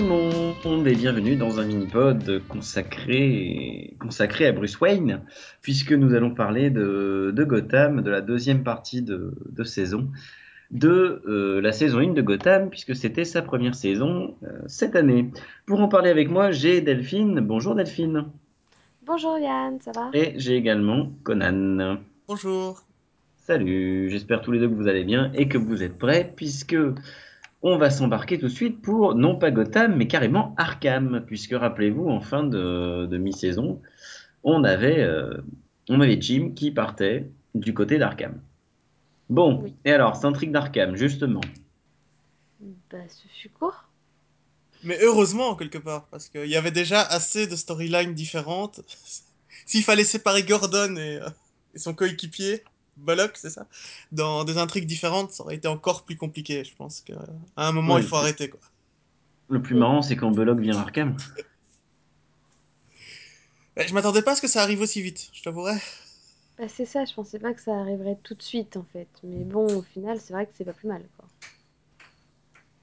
tout le monde et bienvenue dans un mini-pod consacré, consacré à Bruce Wayne, puisque nous allons parler de, de Gotham, de la deuxième partie de, de saison, de euh, la saison 1 de Gotham, puisque c'était sa première saison euh, cette année. Pour en parler avec moi, j'ai Delphine. Bonjour Delphine. Bonjour Yann, ça va? Et j'ai également Conan. Bonjour. Salut, j'espère tous les deux que vous allez bien et que vous êtes prêts, puisque on va s'embarquer tout de suite pour non pas Gotham, mais carrément Arkham, puisque rappelez-vous, en fin de, de mi-saison, on avait, euh, on avait Jim qui partait du côté d'Arkham. Bon, Oui. et alors, truc d'Arkham, justement. Bah, ce fut court. Mais heureusement, quelque part, parce qu'il y avait déjà assez de storylines différentes. S'il fallait séparer Gordon et, euh, et son coéquipier, Bullock, c'est ça, dans des intrigues différentes, ça aurait été encore plus compliqué. Je pense qu'à un moment, il faut arrêter, quoi. Le plus marrant, c'est quand Bullock vient à Arkham. Je m'attendais pas à ce que ça arrive aussi vite, je t'avouerai. Bah, c'est ça, je pensais pas que ça arriverait tout de suite en fait. Mais bon, au final, c'est vrai que c'est pas plus mal quoi.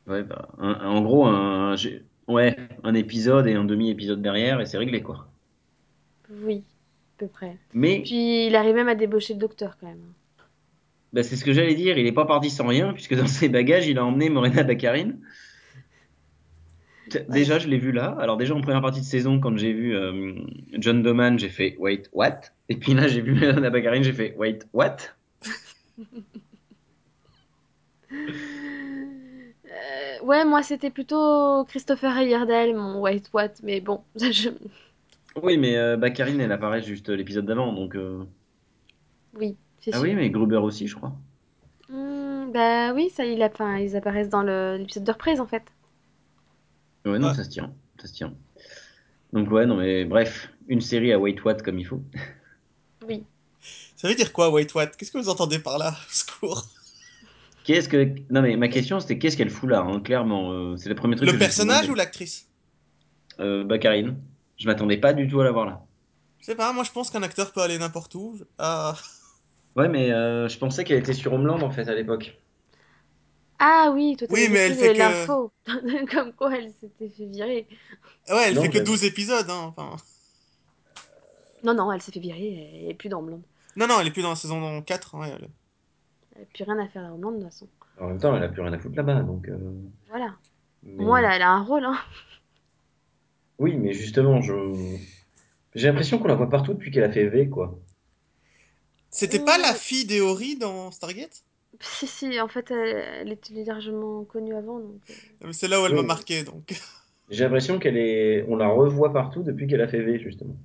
Ouais, bah, un- un- en gros, un, j'ai- ouais, un épisode et un demi-épisode derrière, et c'est réglé, quoi. Oui, peu près. Mais Puis il arrive même à débaucher le docteur quand même. bah, c'est ce que j'allais dire, il est pas parti sans rien, puisque dans ses bagages, il a emmené Morena Baccarin. T- Déjà, je l'ai vu là. Alors déjà, en première partie de saison, quand j'ai vu euh, John Doman, j'ai fait « Wait, what ?» Et puis là, j'ai vu Morena Baccarin, j'ai fait « Wait, what ?» Euh, ouais, moi c'était plutôt Christopher Heyerdahl, mon White What, mais bon, je... Oui, mais euh, Baccarin, elle apparaît juste l'épisode d'avant, donc... euh, oui, c'est Ah sûr. oui, mais Gruber aussi, je crois. Hmm, bah oui, ça, il a... enfin, ils apparaissent dans le- l'épisode de reprise en fait. Ouais, non, Ouais. ça se tient, ça se tient. Donc ouais, non, mais bref, une série à Wait, what comme il faut. Oui. Ça veut dire quoi, Wait What Qu'est-ce que vous entendez par là Au secours? Qu'est-ce que... Non, mais ma question, c'était qu'est-ce qu'elle fout là, hein, clairement. euh, c'est le premier truc Le que je me suis personnage demandé. ou l'actrice? Euh, Baccarin. Je m'attendais pas du tout à la voir là. Je sais pas, moi je pense qu'un acteur peut aller n'importe où. Ah, Ouais, mais euh, je pensais qu'elle était sur Homeland en fait à l'époque. Ah oui, toi Oui, t'avais mais elle fait que- l'info, comme quoi elle s'était fait virer. ouais, elle Non, fait que j'avais- 12 épisodes, hein. Enfin... Non, non, elle s'est fait virer, elle est plus dans Homeland. Non, non, elle est plus dans la saison 4. Ouais, elle- Elle n'a plus rien à faire à Homeland de toute façon. En même temps, elle a plus rien à foutre là-bas, donc. euh, Voilà. mais- Moi, elle a, elle a un rôle, hein. Oui, mais justement, je. J'ai l'impression qu'on la voit partout depuis qu'elle a fait V, quoi. C'était pas la Mm. fille d'Eori dans Stargate? Si, si, en fait, elle, elle était largement connue avant, donc... euh, Mais C'est là où elle m'a Oui. marqué, donc. J'ai l'impression qu'elle est. On la revoit partout depuis qu'elle a fait V, justement.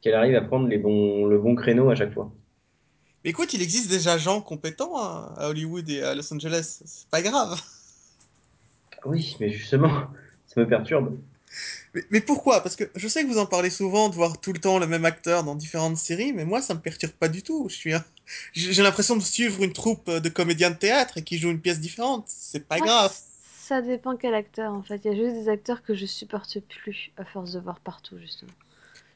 Qu'elle arrive à prendre les bons... le bon créneau à chaque fois. Mais écoute, il existe déjà gens compétents hein, à Hollywood et à Los Angeles. C'est pas grave. Oui, mais justement, ça me perturbe. Mais, mais pourquoi? Parce que je sais que vous en parlez souvent de voir tout le temps le même acteur dans différentes séries, mais moi ça me perturbe pas du tout. Je suis un- J'ai l'impression de suivre une troupe de comédiens de théâtre et qui jouent une pièce différente. C'est pas grave. Ça dépend quel acteur, en fait. Il y a juste des acteurs que je supporte plus, à force de voir partout, justement.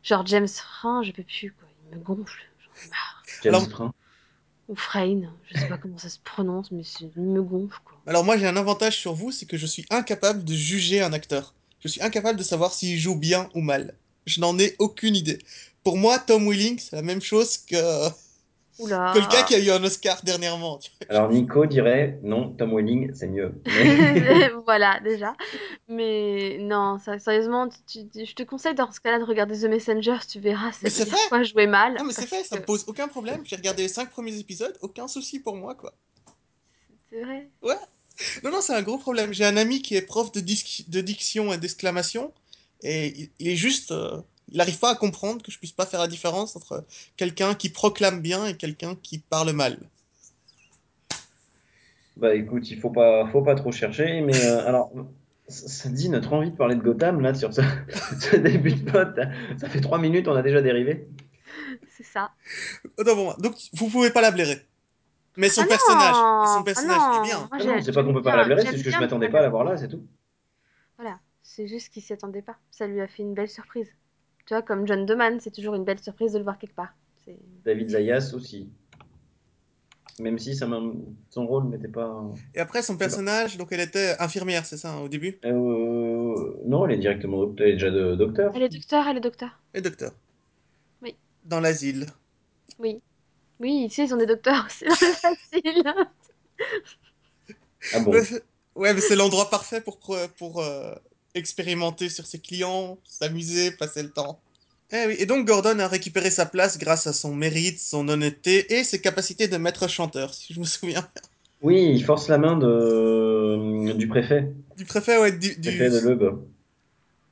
Genre James Franc, je peux plus, quoi. Il me gonfle. J'en ai marre. James Alors- Franc. Ou Frayn, je sais pas comment ça se prononce, mais c'est- il me gonfle, quoi. Alors moi j'ai un avantage sur vous, c'est que je suis incapable de juger un acteur. Je suis incapable de savoir s'il joue bien ou mal. Je n'en ai aucune idée. Pour moi, Tom Willing, c'est la même chose que, Oula. que le gars qui a eu un Oscar dernièrement. Alors Nico dirait non, Tom Welling, c'est mieux. Voilà, déjà. Mais non, ça, sérieusement, tu- tu- je te conseille dans ce cas-là de regarder The Messenger, tu verras, c'est fait. quoi jouer mal. Non mais c'est fait, ça me que- pose aucun problème. J'ai regardé les cinq premiers épisodes, aucun souci pour moi quoi. C'est vrai. Non non, c'est un gros problème. J'ai un ami qui est prof de, disc- de diction et d'exclamation et il, il est juste, euh, il n'arrive pas à comprendre que je puisse pas faire la différence entre quelqu'un qui proclame bien et quelqu'un qui parle mal. Bah écoute, il faut pas, faut pas trop chercher, mais euh, alors, ça, dit notre envie de parler de Gotham là sur ce, ce début de pod. Ça fait trois minutes, on a déjà dérivé. C'est ça. Moi. Donc vous pouvez pas la blairer. Mais son Ah personnage, son Ah personnage est bien. Ah non, c'est pas qu'on peut pas bien- la blairer, c'est juste que je m'attendais pas à la voir là, c'est tout. Voilà, c'est juste qu'il s'y attendait pas. Ça lui a fait une belle surprise. Tu vois, comme John Doman, c'est toujours une belle surprise de le voir quelque part. David Zayas aussi. même si ça son rôle n'était pas. Et après, son personnage, donc elle était infirmière, c'est ça, hein, au début? Euh, non, elle est directement elle est déjà de docteur. Elle est docteur, elle est docteur. Et docteur. Oui. Dans l'asile. Oui. Oui, ici, ils ont des docteurs le facile. Ah bon Ouais, c'est- ouais, mais c'est l'endroit parfait pour, pour euh, expérimenter sur ses clients, s'amuser, passer le temps. Eh oui, et donc Gordon a récupéré sa place grâce à son mérite, son honnêteté et ses capacités de maître chanteur, si je me souviens. Oui, il force la main de du préfet, Du préfet, ouais, du... du- préfet de l'Eube,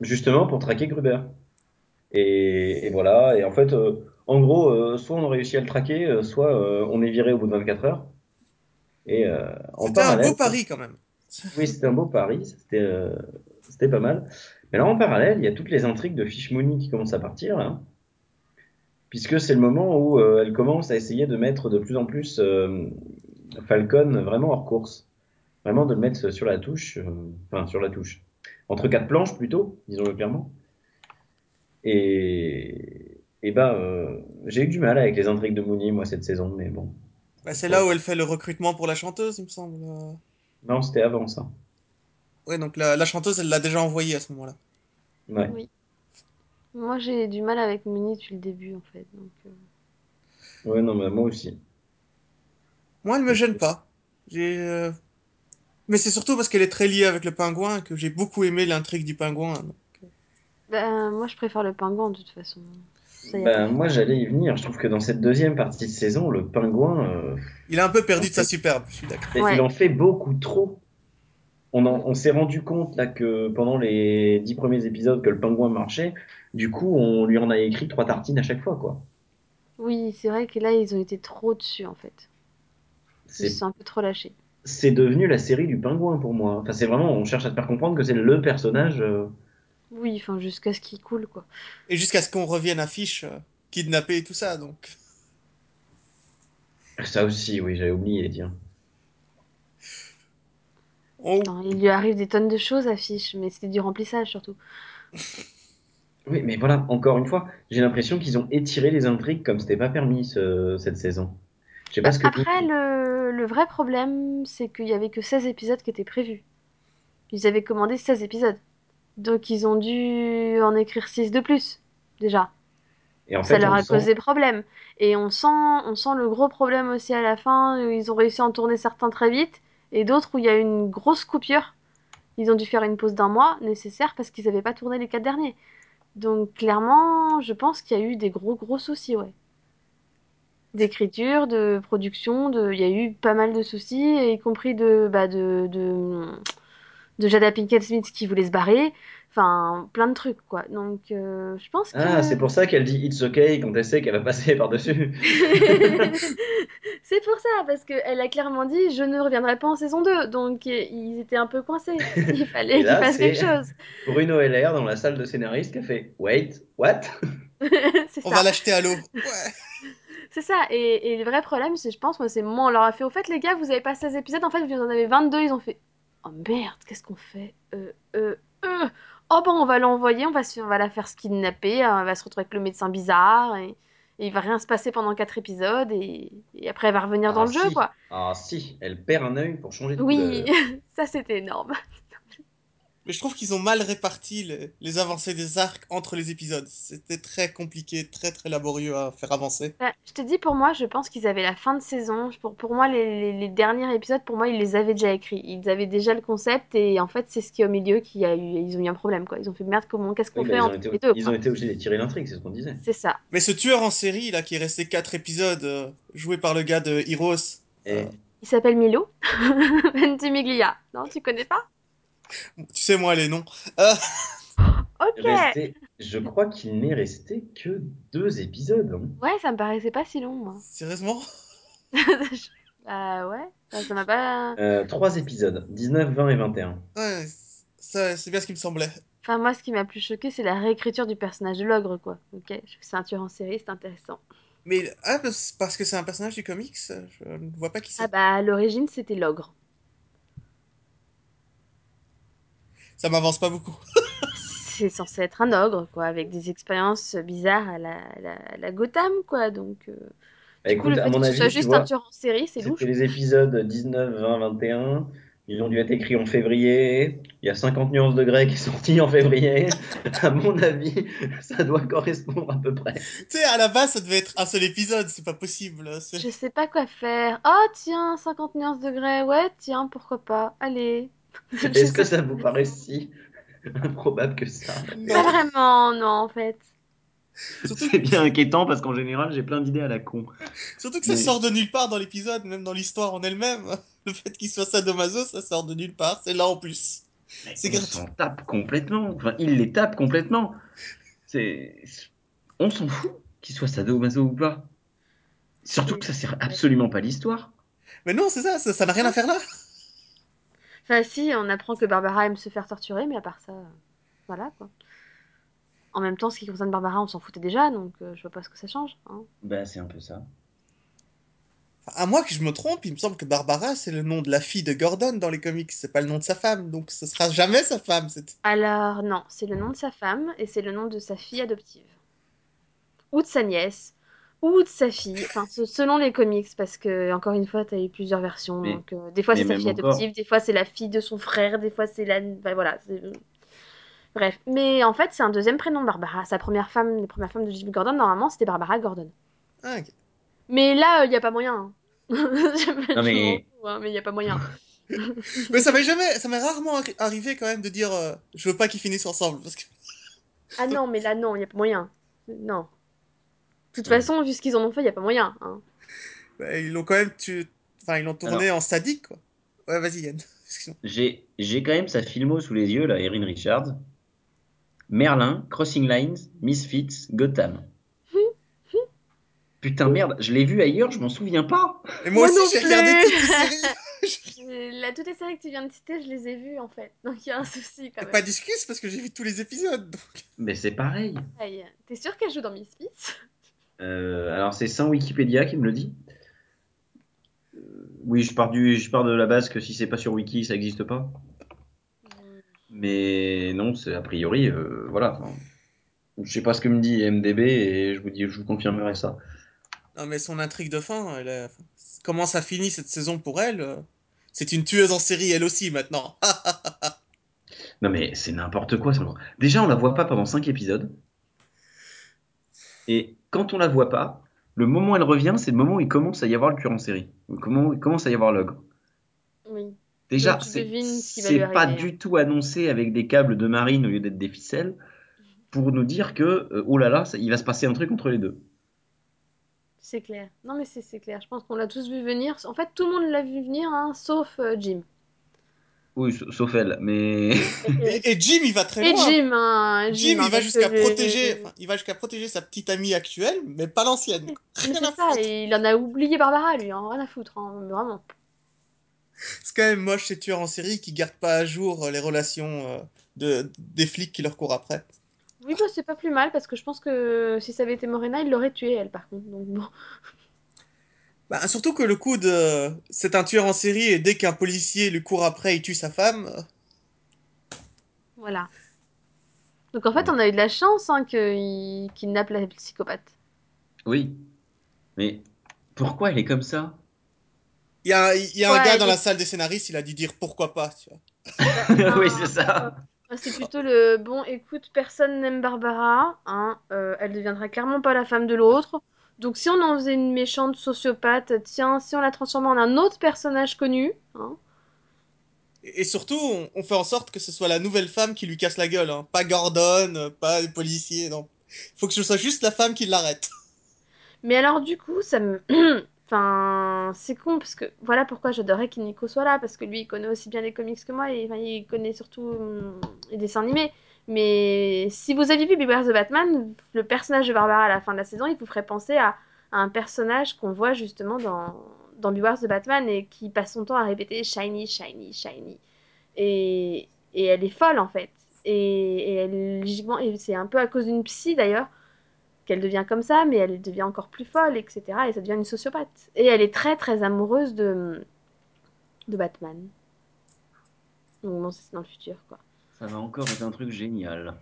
justement pour traquer Gruber. Et, et voilà. Et en fait, euh, en gros, euh, soit on a réussi à le traquer, euh, soit euh, on est viré au bout de 24 heures. Et euh, en C'était un parallèle, beau pari quand même. Oui, c'était un beau pari, c'était euh, c'était pas mal. Mais là, en parallèle, il y a toutes les intrigues de Fish Money qui commencent à partir, là. Puisque c'est le moment où euh, elle commence à essayer de mettre de plus en plus euh, Falcon vraiment hors course. Vraiment de le mettre sur la touche, euh, enfin sur la touche. Entre quatre planches plutôt, disons-le clairement. Et, et ben, euh, j'ai eu du mal avec les intrigues de Mooney, moi, cette saison, mais bon. Bah, c'est là où elle fait le recrutement pour la chanteuse, il me semble. euh. Non, c'était avant ça. Ouais, donc la, la chanteuse, elle l'a déjà envoyée à ce moment-là. Ouais. Oui. Moi, j'ai du mal avec Mooney depuis le début, en fait. Donc, euh, Ouais, non, mais moi aussi. Moi, elle me gêne pas. J'ai. euh, Mais c'est surtout parce qu'elle est très liée avec le pingouin que j'ai beaucoup aimé l'intrigue du pingouin. Ben, moi, je préfère le pingouin, de toute façon. Ça y a Ben, moi, j'allais y venir. Je trouve que dans cette deuxième partie de saison, le pingouin, euh, Il a un peu perdu de sa superbe, je suis d'accord. Ouais. il en fait beaucoup trop. On, s'est rendu compte là que pendant les dix premiers épisodes que le pingouin marchait, du coup on lui en a écrit trois tartines à chaque fois quoi. Oui, c'est vrai que là, ils ont été trop dessus, en fait. Ils se C'est sont un peu trop lâchés. c'est devenu la série du pingouin pour moi. Enfin c'est vraiment on cherche à te faire comprendre que c'est le personnage. euh, Oui, enfin, jusqu'à ce qu'il coule, quoi. Et jusqu'à ce qu'on revienne à Fish, euh, kidnappé et tout ça, donc. Ça aussi oui j'avais oublié tiens. On- Enfin, il lui arrive des tonnes de choses à Fish, mais c'était du remplissage, surtout. Oui mais voilà encore une fois j'ai l'impression qu'ils ont étiré les intrigues comme c'était pas permis ce- cette saison. Je sais pas Bah, ce que après, le, le vrai problème, c'est qu'il y avait que 16 épisodes qui étaient prévus. Ils avaient commandé 16 épisodes. Donc, ils ont dû en écrire 6 de plus, déjà. Et en ça leur a sent- causé problème. Et on sent, on sent le gros problème aussi à la fin, où ils ont réussi à en tourner certains très vite, et d'autres où il y a eu une grosse coupure. Ils ont dû faire une pause d'un mois nécessaire parce qu'ils n'avaient pas tourné les quatre derniers. Donc clairement, je pense qu'il y a eu des gros gros soucis, ouais. D'écriture, de production, de... il y a eu pas mal de soucis, y compris de, bah, de, de, de Jada Pinkett Smith qui voulait se barrer. Enfin, plein de trucs, quoi. Donc, euh, je pense que... Ah c'est pour ça qu'elle dit it's okay quand elle sait qu'elle va passer par dessus. C'est pour ça, parce qu'elle a clairement dit je ne reviendrai pas en saison 2. Donc euh, ils étaient un peu coincés. Il fallait fassent c'est- quelque chose. Bruno LR dans la salle de scénariste qui a fait wait what? C'est On ça. va l'acheter à l'eau. Ouais. C'est ça. Et, et le vrai problème, c'est, je pense, moi, c'est moi, on leur a fait au fait, les gars, vous avez pas 16 épisodes, en fait, vous en avez 22. Ils ont fait oh merde, qu'est-ce qu'on fait? Euh, euh, euh. Oh bon, on va l'envoyer, on va, se- on va la faire kidnapper, euh, elle va se retrouver avec le médecin bizarre. Et, et il va rien se passer pendant 4 épisodes. Et, et après, elle va revenir dans Ah, le jeu, quoi. Ah si, elle perd un œil pour changer de Oui, ça, c'était énorme. Mais je trouve qu'ils ont mal réparti les, les avancées des arcs entre les épisodes. C'était très compliqué, très très laborieux à faire avancer. Bah, je te dis, pour moi, je pense qu'ils avaient la fin de saison. Pour, pour moi, les, les- les derniers épisodes, pour moi, ils les avaient déjà écrits. Ils avaient déjà le concept et en fait, c'est ce qui est au milieu qui a eu. Ils ont eu un problème, quoi. Ils ont fait merde, comment, qu'est-ce qu'on Oui, bah, fait ils, ont entre été, les deux, ils quoi. ont été obligés d'étirer l'intrigue, c'est ce qu'on disait. C'est ça. Mais ce tueur en série, là, qui est resté 4 épisodes, euh, joué par le gars de Heroes, Et euh, Il s'appelle Milo Ventimiglia. Non, tu connais pas? Tu sais moi les noms. Euh, Ok. resté, je crois qu'il n'est resté que deux épisodes. hein. Ouais, ça me paraissait pas si long, moi. sérieusement? Bah ouais, ça m'a pas. Euh, trois épisodes, 19, 20 et 21. Ouais, ça, c'est bien ce qui me semblait. Enfin, moi, ce qui m'a plus choqué, c'est la réécriture du personnage de l'ogre, quoi. Ok, je trouve que c'est un tueur en série, c'est intéressant. Mais ah, parce parce que c'est un personnage du comics, je ne vois pas qui c'est. Ah bah, à l'origine, c'était l'ogre. Ça m'avance pas beaucoup. c'est censé être un ogre, quoi, avec des expériences bizarres à la, à la, Gotham, quoi. Donc, euh, Bah, Du coup, écoute, le à fait mon que ce avis, soit juste vois, un tueur en série, c'est louche. les épisodes 19, 20, 21. Ils ont dû être écrits en février. Il y a 50 nuances de grec qui est sorti en février. À mon avis, ça doit correspondre à peu près. Tu sais, à la base, ça devait être un seul épisode, c'est pas possible. Je sais pas quoi faire. Oh, tiens, 50 nuances degrés. Ouais, tiens, pourquoi pas. Allez. Est-ce que ça vous paraît si improbable que ça Pas vraiment, non, en fait. C'est bien inquiétant parce qu'en général, j'ai plein d'idées à la con. surtout que ça Mais- sort de nulle part dans l'épisode, même dans l'histoire en elle-même. Le fait qu'il soit sadomaso, ça sort de nulle part, c'est là en plus. Mais C'est on gratuit. s'en tape complètement. Enfin, il les tape complètement. C'est, on s'en fout qu'il soit sado-maso ou pas. Surtout que ça sert absolument pas à l'histoire. Mais non, c'est ça, ça ça n'a rien à faire là. Enfin, si, on apprend que Barbara aime se faire torturer, mais à part ça, euh, voilà quoi. En même temps, ce qui concerne Barbara, on s'en foutait déjà, donc euh, je vois pas ce que ça change. hein. Bah, c'est un peu ça. À moins que je me trompe, il me semble que Barbara, c'est le nom de la fille de Gordon dans les comics, c'est pas le nom de sa femme, donc ce sera jamais sa femme. c'est- Alors, non, c'est le nom de sa femme et c'est le nom de sa fille adoptive. Ou de sa nièce, ou de sa fille, enfin, selon les comics, parce que, encore une fois, t'as eu plusieurs versions. Mais- donc, euh, des fois, c'est sa fille encore. adoptive, des fois, c'est la fille de son frère, des fois, c'est la. enfin, voilà. c'est- Bref. Mais en fait, c'est un deuxième prénom, Barbara. Sa première femme, les premières femmes de Jimmy Gordon, normalement, c'était Barbara Gordon. Ah. Mais là, il n'y a pas moyen. hein. Non, mais- hein, mais il n'y a pas moyen. Mais ça m'est jamais, ça m'est rarement arri- arrivé quand même de dire euh, je veux pas qu'ils finissent ensemble parce que Ah non, mais là, non, il n'y a pas moyen. Non. De toute Ouais. façon, vu ce qu'ils en ont fait, il n'y a pas moyen. hein. bah, ils l'ont quand même tu... enfin ils l'ont tourné en sadique quoi. Ouais, vas-y Yann. J'ai, j'ai quand même sa filmo sous les yeux, là, Erin Richards. Merlin, Crossing Lines, Misfits, Gotham. Putain, merde, je l'ai vu ailleurs, je m'en souviens pas. Et moi, Moi non aussi j'ai plus. regardé toutes les séries. Là, toutes les séries que tu viens de citer, je les ai vues en fait. Donc il y a un souci quand même. pas d'excuses parce que j'ai vu tous les épisodes. donc. Mais c'est pareil. T'es sûr qu'elle joue dans Misfits? Alors c'est sans Wikipédia qui me le dit. Euh, oui, je pars du, je pars de la base que si c'est pas sur Wiki, ça n'existe pas. Mais non, c'est a priori, euh, voilà. Enfin, je sais pas ce que me dit MDB et je vous dis, je vous confirmerai ça. Non mais son intrigue de fin, elle est- comment ça finit cette saison pour elle euh, C'est une tueuse en série elle aussi maintenant. Non mais c'est n'importe quoi. ça. Déjà, on la voit pas pendant 5 épisodes. Et quand on la voit pas, le moment où elle revient, c'est le moment où il commence à y avoir le tueur en série. Comment il commence à y avoir l'ogre. Oui. Déjà, c'est pas arriver, hein. du tout annoncé avec des câbles de marine au lieu d'être des ficelles pour nous dire que, euh, oh là là, ça- il va se passer un truc entre les deux. C'est clair. Non, mais c'est c'est clair. Je pense qu'on l'a tous vu venir. En fait, tout le monde l'a vu venir, hein, sauf euh, Jim. Oui, elle, mais Et, et Jim il va très Et loin. Jim, hein, Jim, hein, il va parce jusqu'à protéger, enfin, il va jusqu'à protéger sa petite amie actuelle, mais pas l'ancienne. Rien à ça, foutre. et il en a oublié Barbara, lui, hein, rien à foutre, hein, vraiment. C'est quand même moche ces tueurs en série qui gardent pas à jour euh, les relations euh, de, des flics qui leur courent après. Oui, bah, c'est pas plus mal, parce que je pense que si ça avait été Morena, il l'aurait tuée, elle, par contre. Donc bon. Bah, surtout que le coup de c'est un tueur en série et dès qu'un policier lui court après, il tue sa femme. euh, Voilà. Donc en fait, on a eu de la chance hein, qu'il kidnappe la psychopathe. oui. Mais pourquoi elle est comme ça? Il y a, un- il y a un Ouais, gars dans la salle des scénaristes, il a dû dire pourquoi pas. Tu vois. Oui, c'est ça. Ah, C'est plutôt le bon, écoute, personne n'aime Barbara, hein, euh, elle deviendra clairement pas la femme de l'autre. Donc si on en faisait une méchante sociopathe, tiens, si on la transformait en un autre personnage connu, hein, Et, et surtout, on, on fait en sorte que ce soit la nouvelle femme qui lui casse la gueule. hein. Pas Gordon, pas les policiers, non. Faut que ce soit juste la femme qui l'arrête. Mais alors du coup, ça me... Enfin, c'est con, parce que voilà pourquoi j'adorais qu'Inico soit là, parce que lui, il connaît aussi bien les comics que moi, et enfin, il connaît surtout hum, les dessins animés. Mais si vous aviez vu Beware the Batman, le personnage de Barbara à la fin de la saison, il vous ferait penser à, un personnage qu'on voit justement dans, dans Beware the Batman, et qui passe son temps à répéter Shiny, Shiny, Shiny. Et, et elle est folle, en fait. Et, et elle, logiquement, c'est un peu à cause d'une psy, d'ailleurs, qu'elle devient comme ça, mais elle devient encore plus folle, etc. Et ça devient une sociopathe. Et elle est très très amoureuse de, de Batman. Donc bon, c'est dans le futur, quoi. Ça va encore être un truc génial.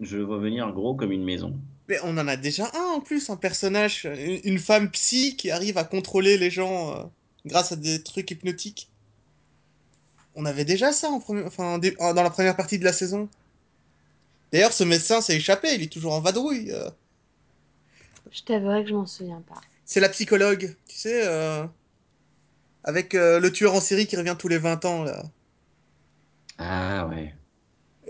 Je vois venir gros comme une maison. Mais on en a déjà un en plus, un personnage, une, femme psy qui arrive à contrôler les gens euh, grâce à des trucs hypnotiques. On avait déjà ça en premier- enfin, dans la première partie de la saison. D'ailleurs, ce médecin s'est échappé, il est toujours en vadrouille. euh. Je t'avouerai que je m'en souviens pas. C'est la psychologue, tu sais, euh, avec euh, le tueur en série qui revient tous les 20 ans, là.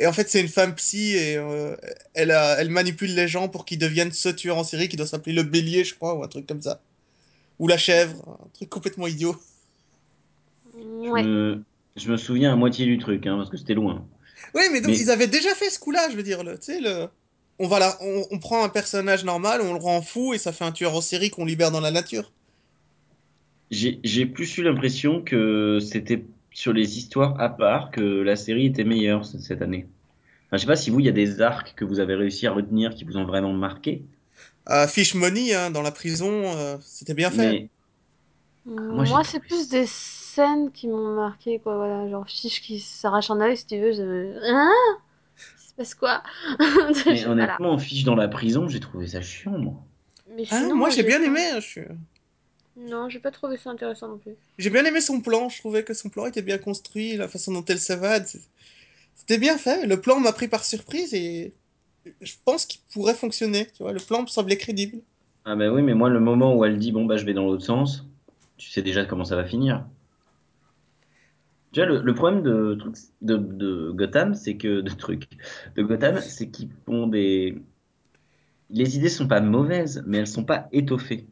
Et en fait, c'est une femme psy et euh, elle, a- elle manipule les gens pour qu'ils deviennent ce tueur en série qui doit s'appeler le bélier, je crois, ou un truc comme ça. Ou la chèvre, un truc complètement idiot. Je, me... je me souviens à moitié du truc, hein, parce que c'était loin. Ouais, mais donc Mais- ils avaient déjà fait ce coup-là, je veux dire, le, tu sais, le... On, va la... on, on prend un personnage normal, on le rend fou et ça fait un tueur en série qu'on libère dans la nature. J'ai plus eu l'impression que c'était sur les histoires à part que la série était meilleure cette année. Enfin, je sais pas si vous, il y a des arcs que vous avez réussi à retenir qui vous ont vraiment marqué, Euh, Fish Money, hein, dans la prison, euh, c'était bien fait. mais Moi, c'est plus des scènes qui m'ont marqué, quoi. Voilà, genre Fiche qui s'arrache un œil, si tu veux. Je... Hein? Il se passe quoi? Mais Je- voilà. honnêtement, fiche dans la prison, j'ai trouvé ça chiant, moi. Mais Ah, sinon, moi j'ai bien aimé. hein, je suis- Non, j'ai pas trouvé ça intéressant non plus. J'ai bien aimé son plan, je trouvais que son plan était bien construit, la façon dont elle s'évade. C'était bien fait. Le plan m'a pris par surprise et je pense qu'il pourrait fonctionner. Tu vois, le plan me semblait crédible. Ah bah oui, mais moi, le moment où elle dit, bon, bah, je vais dans l'autre sens, tu sais déjà comment ça va finir. Déjà, le, le problème de, de, de Gotham, c'est que, de trucs, de Gotham, c'est qu'ils font des... Les idées sont pas mauvaises, mais elles sont pas étoffées.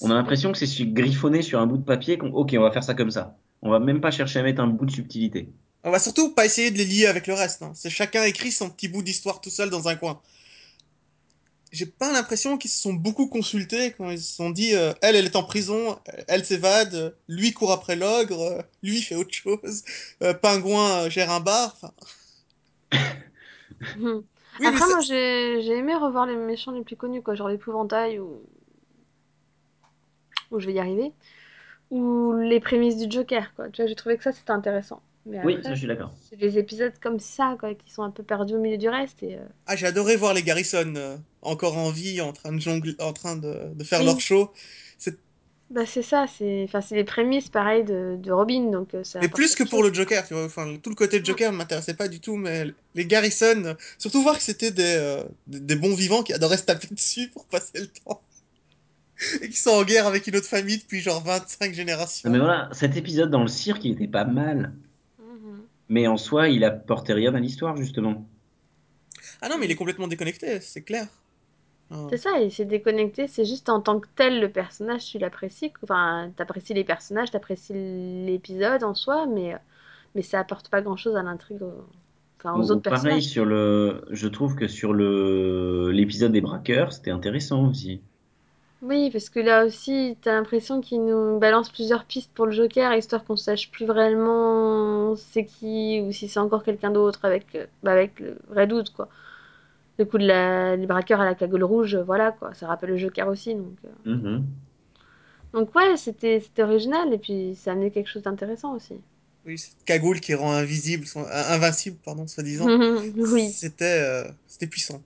On a l'impression que c'est griffonné sur un bout de papier, qu'on, ok, on va faire ça comme ça. On va même pas chercher à mettre un bout de subtilité. On va surtout pas essayer de les lier avec le reste. hein. C'est chacun écrit son petit bout d'histoire tout seul dans un coin. J'ai pas l'impression qu'ils se sont beaucoup consultés quand ils se sont dit euh, elle, elle est en prison, elle s'évade, lui court après l'ogre, euh, lui fait autre chose, euh, Pingouin gère un bar. Oui, Après, moi, j'ai aimé revoir les méchants les plus connus, quoi. Genre l'épouvantail ou. Ou je vais y arriver. Ou les prémices du Joker, quoi. Tu vois, j'ai trouvé que ça, c'était intéressant. Mais Oui, après, ça, je suis d'accord. c'est des épisodes comme ça, quoi, qui sont un peu perdus au milieu du reste. Et, euh, ah, j'ai adoré voir les Garrison euh, encore en vie, en train de jongler, en train de, de faire Oui. leur show. C'est Bah, c'est ça, c'est enfin, c'est les prémices, pareil, de, de Robin, donc euh, ça Mais plus que pour le Joker, tu vois. Enfin, tout le côté de Joker ne m'intéressait pas du tout, mais les Garrison, surtout voir que c'était des, euh, des, des bons vivants qui adoraient se taper dessus pour passer le temps. Et qui sont en guerre avec une autre famille depuis genre 25 générations. Non, mais voilà, cet épisode dans le cirque, il était pas mal. Mais en soi, il apportait rien à l'histoire, justement. Ah non, mais il est complètement déconnecté, c'est clair. Ah. C'est ça, et c'est déconnecté, c'est juste en tant que tel, le personnage, tu l'apprécies. Enfin, t'apprécies les personnages, t'apprécies l'épisode en soi, mais, mais ça apporte pas grand-chose à l'intrigue, enfin, aux autres pareil personnages. sur le, je trouve que sur le l'épisode des braqueurs, c'était intéressant aussi. Oui, parce que là aussi, t'as l'impression qu'il nous balance plusieurs pistes pour le Joker, histoire qu'on sache plus vraiment c'est qui, ou si c'est encore quelqu'un d'autre avec, euh, bah, avec le vrai doute, quoi. Le coup de la, les braqueurs à la cagoule rouge, voilà, quoi. Ça rappelle le Joker aussi, donc... euh. Mhm. Donc ouais, c'était c'était original, et puis ça amenait quelque chose d'intéressant aussi. Oui, cette cagoule qui rend invisible, son- euh, invincible, pardon, soi-disant. Oui. C'était euh, c'était puissant.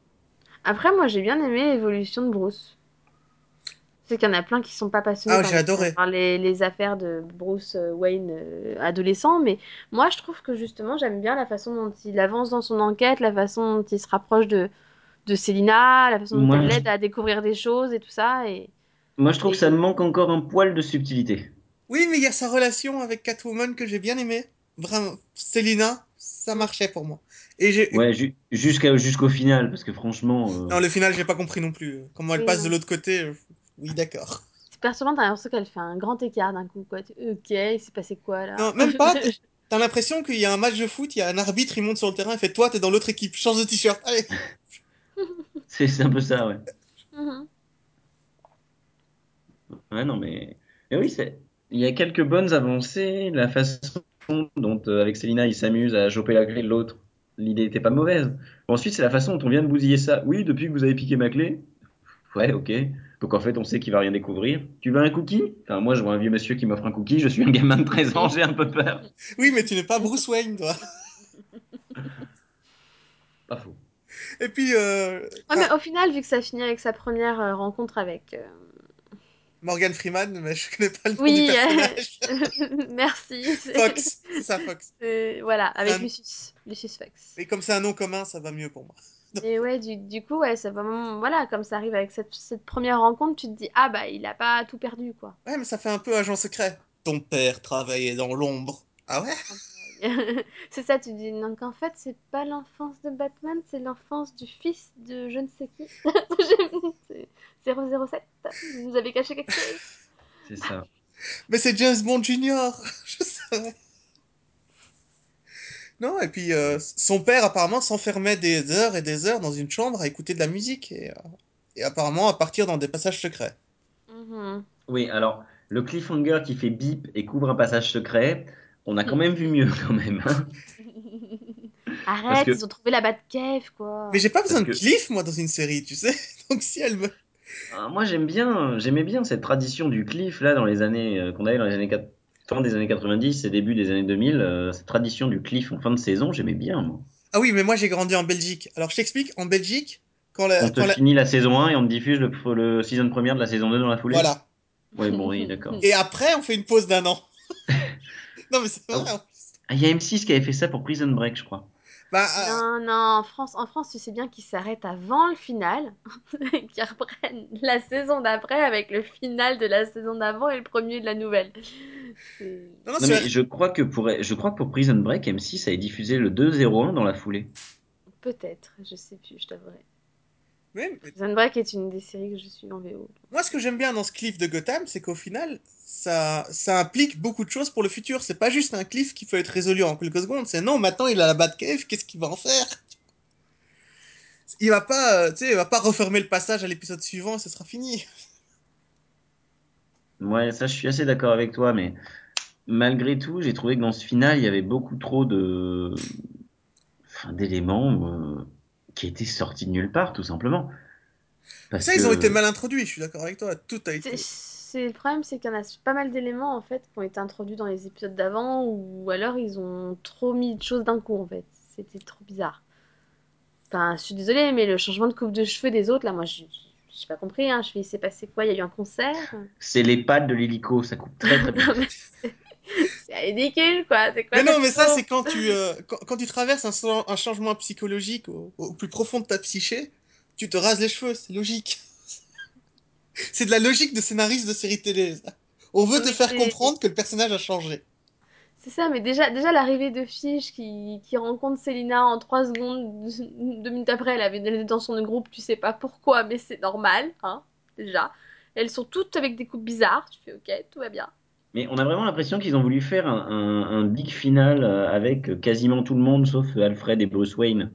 Après, moi, j'ai bien aimé l'évolution de Bruce. Sais qu'il y en a plein qui sont pas passionnés Ah, par, j'ai adoré. par les, les affaires de Bruce euh, Wayne euh, adolescent, mais moi, je trouve que justement, j'aime bien la façon dont il avance dans son enquête, la façon dont il se rapproche de, de Célina, la façon dont je- l'aide à découvrir des choses et tout ça. Et... Moi, je trouve que ça manque encore un poil de subtilité. Oui, mais il y a sa relation avec Catwoman que j'ai bien aimée. Vraiment, Selina, ça marchait pour moi. Et j'ai... Ouais, ju- jusqu'au final, parce que franchement, euh, Non, le final, j'ai pas compris non plus. Comment elle Oui, passe non. de l'autre côté, oui, d'accord. C'est perturbant, t'as l'impression qu'elle fait un grand écart d'un coup, quoi. Tu- Ok, il s'est passé quoi là? Non, même pas. T'as l'impression qu'il y a un match de foot, il y a un arbitre, il monte sur le terrain, il fait toi, t'es dans l'autre équipe, change de t-shirt. Allez. c'est c'est un peu ça, ouais. Mhm. Ouais, non, mais, mais oui, c'est. Il y a quelques bonnes avancées. La façon dont, euh, avec Célina, il s'amuse à choper la clé de l'autre, l'idée était pas mauvaise. Ensuite, c'est la façon dont on vient de bousiller ça. Oui, depuis que vous avez piqué ma clé. Ouais, ok. Donc en fait, on sait qu'il va rien découvrir. Tu veux un cookie? Enfin, moi, je vois un vieux monsieur qui m'offre un cookie. Je suis un gamin de 13 ans, j'ai un peu peur. Oui, mais tu n'es pas Bruce Wayne, toi. Pas faux. Et puis, euh, Ouais, ah, mais au final, vu que ça finit avec sa première euh, rencontre avec. euh, Morgan Freeman, mais je connais pas le nom Oui, du personnage. euh, merci. c'est- Fox, c'est ça, Fox. Voilà, avec Un- Lucius. Lucius Fox. Et comme c'est un nom commun, ça va mieux pour moi. Et ouais, du, du coup, ouais, c'est vraiment. Voilà, comme ça arrive avec cette, cette première rencontre, tu te dis, ah bah, il a pas tout perdu, quoi. Ouais, mais ça fait un peu agent secret. Ton père travaillait dans l'ombre. Ah ouais? C'est ça, tu dis. Donc en fait, c'est pas l'enfance de Batman, c'est l'enfance du fils de je ne sais qui. c'est 007. Vous nous avez caché quelque chose? C'est ça. Mais c'est James Bond Junior Je savais. Non, et puis euh, son père apparemment s'enfermait des heures et des heures dans une chambre à écouter de la musique et, euh, et apparemment à partir dans des passages secrets. Mhm. Oui, alors, le cliffhanger qui fait bip et couvre un passage secret, on a quand même vu mieux, quand même. hein. Arrête, que- ils ont trouvé la Batcave, quoi. Mais j'ai pas besoin de que- cliff moi dans une série, tu sais. Donc si elle me Ah, Moi, j'aime bien, j'aimais bien cette tradition du cliff, là, dans les années, euh, qu'on avait dans les années 4 fin des années 90 et début des années 2000, euh, cette tradition du cliff en fin de saison, j'aimais bien, moi. Ah oui, mais moi j'ai grandi en Belgique. Alors je t'explique, en Belgique, quand la, On te quand finit la saison 1 et on te diffuse le, le season première de la saison 2 dans la foulée. Voilà. Ouais, bon, oui, d'accord. Et après, on fait une pause d'un an. non mais c'est vrai. Ah plus. Ah, Il y a M6 qui avait fait ça pour Prison Break, je crois. Bah, euh, Non, non, en France, en France, tu sais bien qu'ils s'arrêtent avant le final, et qu'ils reprennent la saison d'après avec le final de la saison d'avant et le premier de la nouvelle. Non, non, Non, c'est mais je crois que pour, je crois que pour Prison Break, M6 avait diffusé le 2-0-1 dans la foulée. Peut-être, je sais plus, je t'avouerai. Mais- mais Prison Break est une des séries que je suis en VO. moi ce que j'aime bien dans ce cliff de Gotham, c'est qu'au final, ça, ça implique beaucoup de choses pour le futur. C'est pas juste un cliff qui peut être résolu en quelques secondes. C'est non, maintenant il a la Batcave, qu'est-ce qu'il va en faire? Il va pas, euh, tu sais, il va pas refermer le passage à l'épisode suivant et ce sera fini. Ouais, ça, je suis assez d'accord avec toi, mais malgré tout, j'ai trouvé que dans ce final, il y avait beaucoup trop de, enfin, d'éléments euh, qui étaient sortis de nulle part, tout simplement. Parce Ça, ils ont été mal introduits, je suis d'accord avec toi. Tout a été. C'est- C'est le problème, c'est qu'il y en a pas mal d'éléments en fait qui ont été introduits dans les épisodes d'avant, ou alors ils ont trop mis de choses d'un coup en fait. C'était trop bizarre. Enfin, je suis désolée, mais le changement de coupe de cheveux des autres, là, moi, je j'ai pas compris. Hein. Je fais, il s'est passé quoi? Il y a eu un concert? C'est les pattes de l'hélico, ça coupe très très bien. Non, mais c'est ridicule, quoi. C'est quoi Mais non, mais ça, c'est quand tu, euh, quand, quand tu traverses un, chan- un changement psychologique au, au plus profond de ta psyché, tu te rases les cheveux, c'est logique. c'est de la logique de scénariste de série télé. ça. On veut te faire comprendre que le personnage a changé. C'est ça, mais déjà, déjà l'arrivée de Fish qui, qui rencontre Célina en 3 secondes, deux minutes après, elle avait elle était dans son groupe, tu sais pas pourquoi, mais c'est normal, hein, déjà. Elles sont toutes avec des coupes bizarres, tu fais ok, tout va bien. Mais on a vraiment l'impression qu'ils ont voulu faire un, un- un big final euh, avec quasiment tout le monde sauf Alfred et Bruce Wayne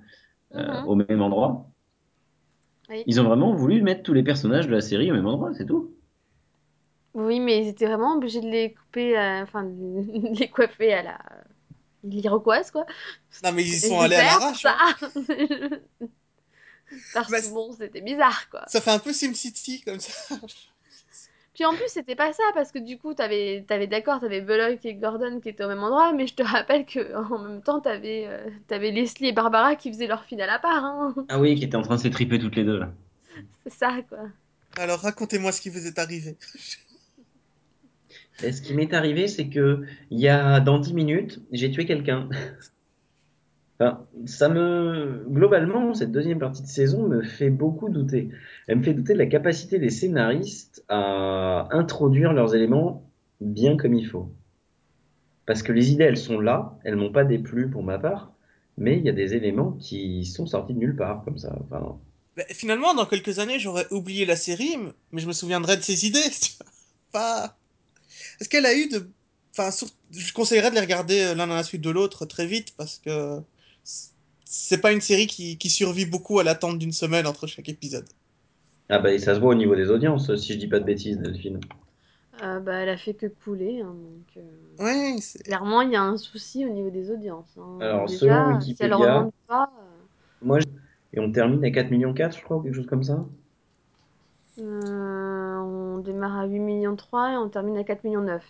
euh, Mhm. au même endroit. Oui. Ils ont vraiment voulu mettre tous les personnages de la série au même endroit, c'est tout. Oui, mais ils étaient vraiment obligés de les couper, euh, enfin, de les coiffer à la l'iroquoise, quoi. Non, mais ils y sont allés à l'arrache. ça. hein. Parce Bah, que bon, c'était bizarre, quoi. Ça fait un peu SimCity comme ça. Puis en plus, c'était pas ça, parce que du coup, t'avais, t'avais d'accord, t'avais Bullock et Gordon qui étaient au même endroit, mais je te rappelle que en même temps, t'avais, euh, t'avais Leslie et Barbara qui faisaient leur finale à part, hein. Ah oui, qui étaient en train de s'étriper toutes les deux là. C'est ça, quoi. Alors racontez-moi ce qui vous est arrivé. Et ce qui m'est arrivé, c'est que il y a dans 10 minutes, j'ai tué quelqu'un. Enfin, ça me globalement cette deuxième partie de saison me fait beaucoup douter. Elle me fait douter de la capacité des scénaristes à introduire leurs éléments bien comme il faut. Parce que les idées, elles sont là, elles m'ont pas déplu pour ma part, mais il y a des éléments qui sont sortis de nulle part comme ça. Bah, finalement, dans quelques années, j'aurais oublié la série, mais je me souviendrai de ses idées. Pas. Est-ce qu'elle a eu de. Enfin, je conseillerais de les regarder euh, l'un dans la suite de l'autre très vite parce que c'est pas une série qui, qui survit beaucoup à l'attente d'une semaine entre chaque épisode. ah bah et ça se voit au niveau des audiences, si je dis pas de bêtises, Delphine. Euh, bah, elle a fait que couler, hein, donc... euh, Ouais. Clairement, il y a un souci au niveau des audiences. hein. Alors, Déjà, selon si elle Wikipédia- remonte pas... Moi, je- et on termine à 4 millions 4, je crois, ou quelque chose comme ça. euh, on démarre à 8 millions 3 et on termine à 4 millions 9.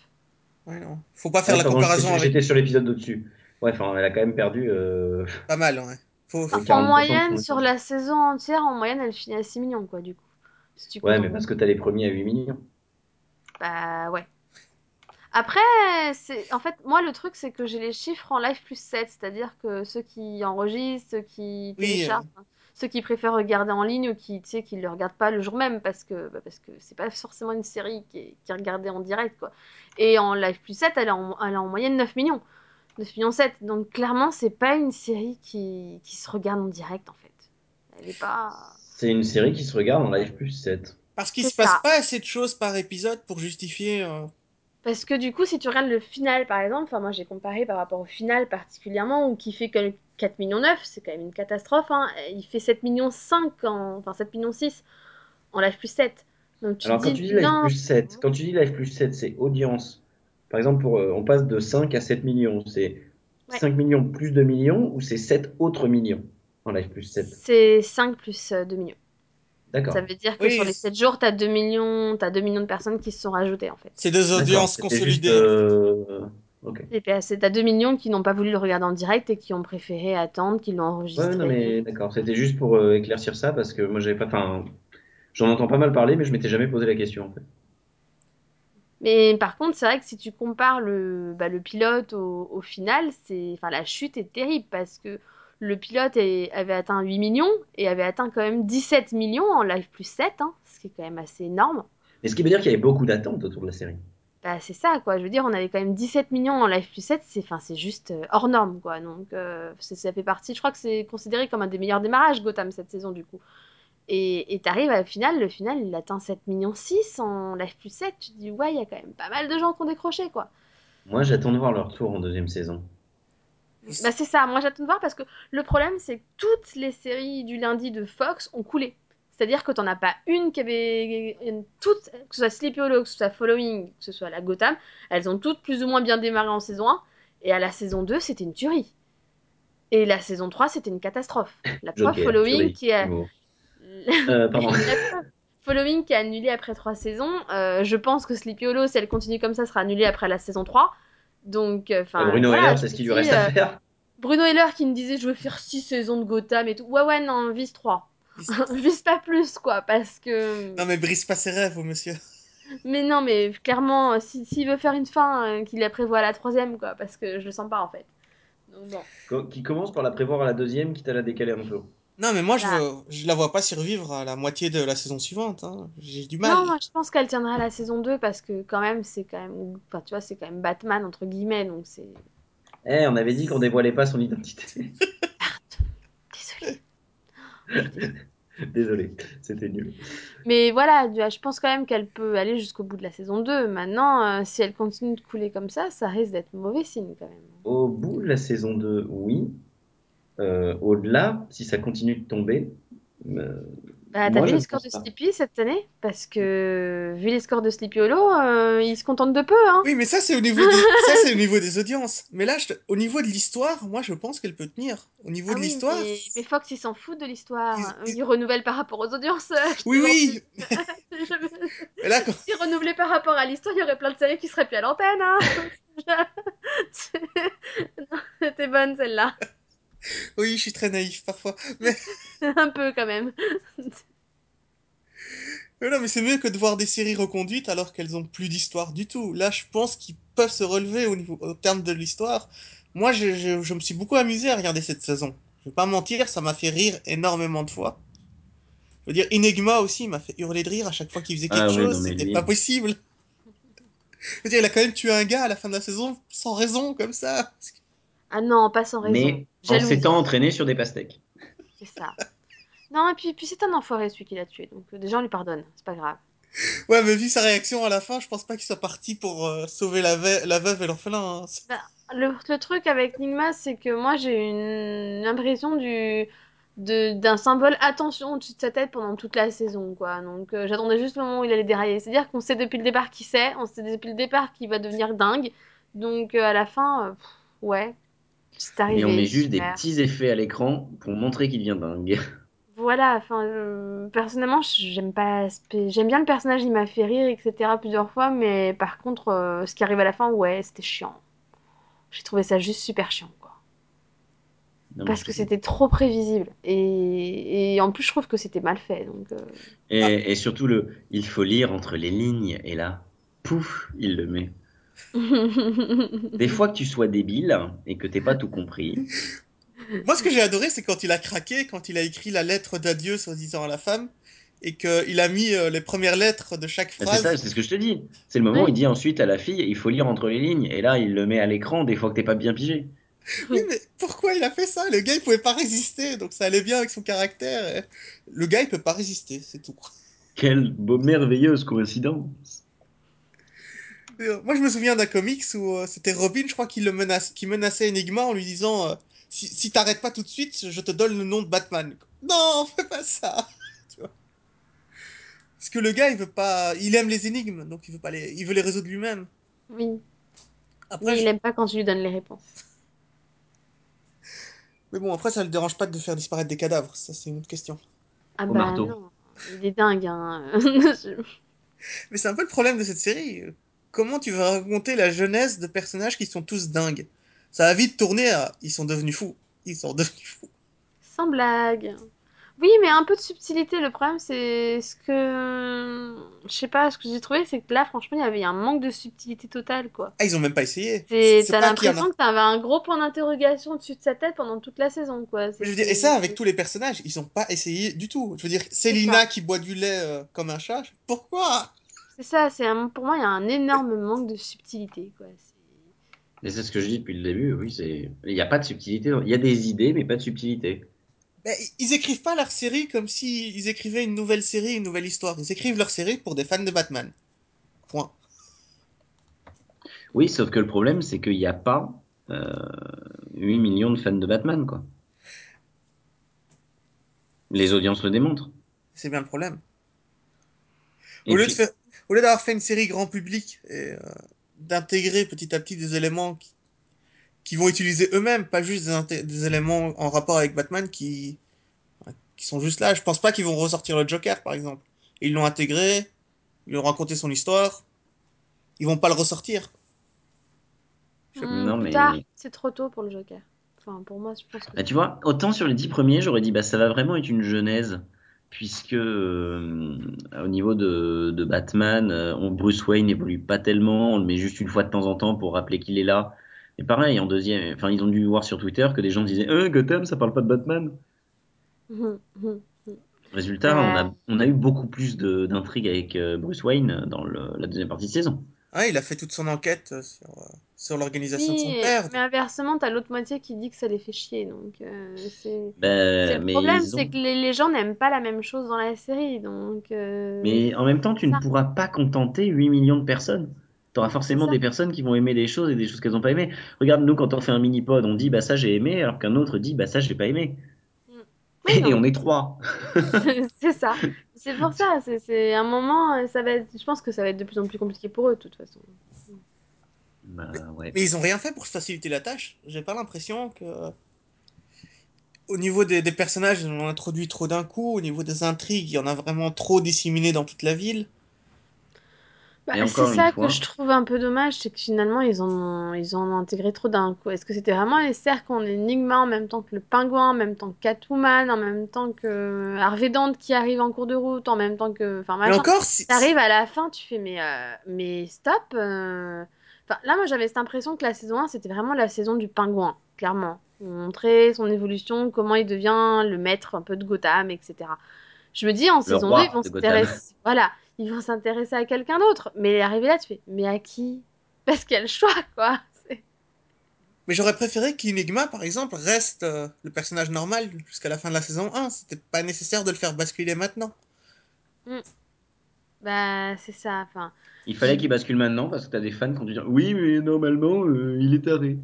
Ouais, non. Faut pas faire Ah, la pardon, comparaison j'étais- avec. J'étais sur l'épisode d'au-dessus. Ouais, enfin, elle a quand même perdu. euh, Pas mal, ouais. Faut- Enfin, En 40% moyenne, sur la saison entière, en moyenne, elle finit à 6 millions, quoi, du coup. Si tu Ouais, comptes- mais parce que t'as les premiers à 8 millions. Bah ouais. Après, c'est en fait, moi le truc c'est que j'ai les chiffres en live plus 7, c'est-à-dire que ceux qui enregistrent, ceux qui Oui, téléchargent, hein, ceux qui préfèrent regarder en ligne ou qui, tu sais, qui le regardent pas le jour même parce que bah, parce que c'est pas forcément une série qui est, qui est regardée en direct quoi. Et en live plus 7, elle est en, elle est en moyenne 9 millions. 9 millions 7. Donc clairement, c'est pas une série qui, qui se regarde en direct en fait. Elle est pas C'est une série qui se regarde en live plus 7. Parce qu'il se passe ça. pas assez de choses par épisode pour justifier. euh, Parce que du coup, si tu regardes le final, par exemple, enfin moi j'ai comparé par rapport au final particulièrement, où qui fait que 4 millions 9, c'est quand même une catastrophe, hein. Il fait 7 millions 5, en... enfin 7 millions 6 en live plus 7. Donc tu Alors, quand tu dis live non, plus 7, quand tu dis live plus 7, c'est audience. Par exemple, pour, euh, on passe de 5 à 7 millions. C'est Ouais. 5 millions plus 2 millions ou c'est 7 autres millions en live plus 7 c'est 5 plus euh, 2 millions. D'accord. Ça veut dire que Oui, sur les c'est- 7 jours, t'as 2 millions, t'as 2 millions de personnes qui se sont rajoutées en fait. C'est des audiences consolidées. euh, Ok. Et puis c'est- t'as 2 millions qui n'ont pas voulu le regarder en direct et qui ont préféré attendre, qui l'ont Ouais, enregistré. non, mais d'accord. C'était juste pour euh, éclaircir ça parce que moi, j'avais pas. Enfin, j'en entends pas mal parler, mais je m'étais jamais posé la question en fait. Mais par contre, c'est vrai que si tu compares le, bah, le pilote au, au final, c'est, enfin, la chute est terrible parce que le pilote est- avait atteint 8 millions et avait atteint quand même 17 millions en live plus 7, hein, ce qui est quand même assez énorme. Mais ce qui veut dire qu'il y avait beaucoup d'attentes autour de la série. Bah, c'est ça, quoi. Je veux dire, on avait quand même 17 millions en live plus 7, c'est, c'est juste euh, hors norme, quoi. Donc, euh, c'est- ça fait partie, je crois que c'est considéré comme un des meilleurs démarrages, Gotham, cette saison, du coup. Et t'arrives à la finale, le final, il atteint 7 millions 6 en live plus 7. Tu te dis, ouais, il y a quand même pas mal de gens qui ont décroché, quoi. Moi, j'attends de voir leur retour en deuxième saison. Bah c'est ça, moi j'attends de voir parce que le problème c'est que toutes les séries du lundi de Fox ont coulé. C'est-à-dire que t'en as pas une qui avait... une- Toutes, que ce soit Sleepy Hollow, que ce soit Following, que ce soit la Gotham, elles ont toutes plus ou moins bien démarré en saison 1. Et à la saison 2, c'était une tuerie. Et la saison 3, c'était une catastrophe. La preuve, Following qui a... humour. Euh, pardon. Following qui est annulé après 3 saisons. Euh, je pense que Sleepy Hollow, si elle continue comme ça, sera annulée après la saison 3. Donc, euh, enfin... Euh, Bruno voilà, Heller, c'est me ce qu'il lui reste à faire. Bruno Heller qui me disait je veux faire 6 saisons de Gotham et tout. Ouais ouais non, vise 3. vise pas plus quoi parce que Non mais brise pas ses rêves, monsieur. mais non mais clairement si- s'il veut faire une fin qu'il la prévoit à la troisième quoi parce que je le sens pas en fait. Donc bon. Qui commence par la prévoir à la deuxième, quitte à la décaler un peu. Non mais moi je, je la vois pas survivre à la moitié de la saison suivante. hein. J'ai du mal. Non, moi je pense qu'elle tiendra à la saison 2 parce que quand même c'est quand même enfin tu vois c'est quand même Batman entre guillemets donc c'est Eh, on avait dit qu'on dévoilait pas son identité. désolé. Désolé, c'était nul. Mais voilà, tu vois, je pense quand même qu'elle peut aller jusqu'au bout de la saison 2. Maintenant, euh, si elle continue de couler comme ça, ça risque d'être mauvais signe quand même. Au bout de la saison 2, oui. Euh, Au-delà, si ça continue de tomber, euh, Bah, t'as vu les scores de. Sleepy cette année? Parce que, vu les scores de Sleepy Hollow, euh, ils se contentent de peu, hein Oui mais ça c'est au niveau des... ça c'est au niveau des audiences. Mais là je au niveau de l'histoire, moi je pense qu'elle peut tenir. Au niveau Ah de oui, l'histoire. mais, mais Fox, ils s'en foutent de l'histoire. Ils- Ils, renouvellent par rapport aux audiences. Oui oui. Mais là quand... S'ils renouvelaient par rapport à l'histoire, il y aurait plein de séries qui seraient plus à l'antenne, hein Non, C'était bonne, celle-là. Oui je suis très naïf parfois. Mais Un peu, quand même. Mais non, mais c'est mieux que de voir des séries reconduites alors qu'elles ont plus d'histoire du tout. Là, je pense qu'ils peuvent se relever au niveau, au terme de l'histoire. Moi, je, je, je me suis beaucoup amusé à regarder cette saison. Je vais pas mentir, ça m'a fait rire énormément de fois. Je veux dire, Enigma aussi m'a fait hurler de rire à chaque fois qu'il faisait quelque Ah oui, chose. C'était pas possible. Je veux dire, il a quand même tué un gars à la fin de la saison sans raison, comme ça. Ah non, pas sans raison. mais en Jalouse, s'étant entraîné sur des pastèques. c'est ça. Non, et puis, puis c'est un enfoiré celui qui l'a tué, donc euh, déjà on lui pardonne, c'est pas grave. Ouais, mais vu sa réaction à la fin, je pense pas qu'il soit parti pour euh, sauver la, ve- la veuve et l'orphelin. hein. C'est- Bah, le, le truc avec Nigma, c'est que moi j'ai une impression du de- d'un symbole attention au-dessus de sa tête pendant toute la saison, quoi. Donc euh, j'attendais juste le moment où il allait dérailler. C'est-à-dire qu'on sait depuis le départ qui c'est, on sait depuis le départ qu'il va devenir dingue. Donc euh, à la fin, euh, pff, ouais, arrivé. on met juste des petits effets à l'écran pour montrer qu'il devient dingue. Voilà, enfin, euh, personnellement, j'aime pas, j'aime bien le personnage, il m'a fait rire, etc. plusieurs fois, mais par contre, euh, ce qui arrive à la fin, ouais, c'était chiant. J'ai trouvé ça juste super chiant, quoi. Non, Parce que c'était trop prévisible. Et... et en plus, je trouve que c'était mal fait. Donc, euh, Et, et surtout le, il faut lire entre les lignes, et là, pouf, il le met. Des fois que tu sois débile et que t'aies pas tout compris, Moi, ce que j'ai adoré, c'est quand il a craqué, quand il a écrit la lettre d'adieu, soi-disant à la femme, et qu'il a mis euh, les premières lettres de chaque Bah, c'est ça, phrase. c'est ce que je te dis. C'est le moment où il dit ensuite à la fille, il faut lire entre les lignes, et là, il le met à l'écran des fois que t'es pas bien pigé. Oui, mais pourquoi il a fait ça? Le gars, il pouvait pas résister, donc ça allait bien avec son caractère. et Le gars, il peut pas résister, c'est tout. Quelle beau, merveilleuse coïncidence. Euh, Moi, je me souviens d'un comics où euh, c'était Robin, je crois, qui le menace, qui menaçait Enigma en lui disant euh, si, si t'arrêtes pas tout de suite, je te donne le nom de Batman. Non, fais pas ça. Tu vois. Parce que le gars, il veut pas, il aime les énigmes, donc il veut pas les, il veut les résoudre lui-même. oui. Après, Mais je- il aime pas quand tu lui donnes les réponses. mais bon, après, ça le dérange pas de faire disparaître des cadavres. Ça, c'est une autre question. Ah Au bah marteau. non. Il est dingue, hein. Je- Mais c'est un peu le problème de cette série. Comment tu vas raconter la jeunesse de personnages qui sont tous dingues? Ça va vite tourner à ils sont devenus fous. Ils sont devenus fous. Sans blague. Oui, mais un peu de subtilité. Le problème, c'est ce que. Je sais pas, ce que j'ai trouvé, c'est que là, franchement, il y avait un manque de subtilité totale, quoi. Ah, ils ont même pas essayé. T'as a. l'impression que t'avais un gros point d'interrogation au-dessus de sa tête pendant toute la saison, quoi. Je veux dire, et ça, avec tous les personnages, ils ont pas essayé du tout. Je veux dire, Célina qui boit du lait euh, comme un chat, pourquoi C'est ça, c'est un- pour moi, il y a un énorme manque de subtilité, quoi. C'est- Et c'est ce que je dis depuis le début, oui, c'est, il n'y a pas de subtilité. Il y a des idées, mais pas de subtilité. Ben, Ils écrivent pas leur série comme si ils écrivaient une nouvelle série, une nouvelle histoire. Ils écrivent leur série pour des fans de Batman. Point. Oui, sauf que le problème, c'est qu'il n'y a pas euh, 8 millions de fans de Batman, quoi. Les audiences le démontrent. C'est bien le problème. Et Au lieu, puis- de faire, au lieu d'avoir fait une série grand public et euh, d'intégrer petit à petit des éléments qui, qui vont utiliser eux-mêmes, pas juste des, éléments en rapport avec Batman qui, qui sont juste là. Je pense pas qu'ils vont ressortir le Joker, par exemple. Ils l'ont intégré, ils ont raconté son histoire, ils vont pas le ressortir. Hmm, Non, mais- c'est trop tôt pour le Joker. Enfin, pour moi, je pense que. Bah, tu vois, autant sur les dix premiers, j'aurais dit bah ça va vraiment être une genèse, puisque euh, au niveau de, de Batman, euh, on, Bruce Wayne n'évolue pas tellement, on le met juste une fois de temps en temps pour rappeler qu'il est là. Et pareil, en deuxième, enfin ils ont dû voir sur Twitter que des gens disaient euh, Gotham, ça parle pas de Batman. Résultat, Ouais. on a, on a eu beaucoup plus d'intrigues avec euh, Bruce Wayne dans le- la deuxième partie de saison. Ouais, il a fait toute son enquête euh, sur, euh, sur l'organisation de son Oui, père. mais inversement, t'as l'autre moitié qui dit que ça les fait chier. Donc, euh, c'est. C'est Ben, le mais problème, c'est que les, les gens n'aiment pas la même chose dans la série. Donc. euh, Mais en même temps, tu ne pourras pas contenter 8 millions de personnes. Tu auras forcément des personnes qui vont aimer des choses et des choses qu'elles n'ont pas aimées. Regarde, nous, quand on fait un mini-pod, on dit bah ça j'ai aimé, alors qu'un autre dit bah ça j'ai pas aimé. Oui, et on est trois. c'est ça. C'est pour ça. C'est un moment, euh, ça va être. Je pense que ça va être de plus en plus compliqué pour eux, de toute façon. Bah ouais. Mais ils ont rien fait pour se faciliter la tâche. J'ai pas l'impression que. Au niveau des, des personnages, ils en ont introduit trop d'un coup. Au niveau des intrigues, il y en a vraiment trop disséminé dans toute la ville. Bah, Et c'est encore une ça fois- que je trouve un peu dommage, c'est que finalement ils en ont, ils en ont intégré trop d'un coup. Est-ce que c'était vraiment nécessaire qu'on ait Enigma en même temps que le pingouin, en même temps que Catwoman, en même temps que Harvey Dent qui arrive en cours de route, en même temps que. Enfin, machin. encore, si, T'arrives à la fin, tu fais mais, euh, mais stop. euh. Enfin, là, moi j'avais cette impression que la saison 1 c'était vraiment la saison du pingouin, clairement. On montrait son évolution, comment il devient le maître un peu de Gotham, etc. Je me dis en saison roi 2, ils vont de Gotham. s'intéresser. Voilà, ils vont s'intéresser à quelqu'un d'autre. Mais arrivé là, tu fais mais à qui? Parce qu'il y a le choix, quoi. Mais j'aurais préféré qu'Enigma, par exemple, reste euh, le personnage normal jusqu'à la fin de la saison 1. C'était pas nécessaire de le faire basculer maintenant. Bah, c'est ça. Enfin, Il fallait qu'il bascule maintenant parce que t'as des fans qui ont dû dire oui, mais normalement euh, il est taré.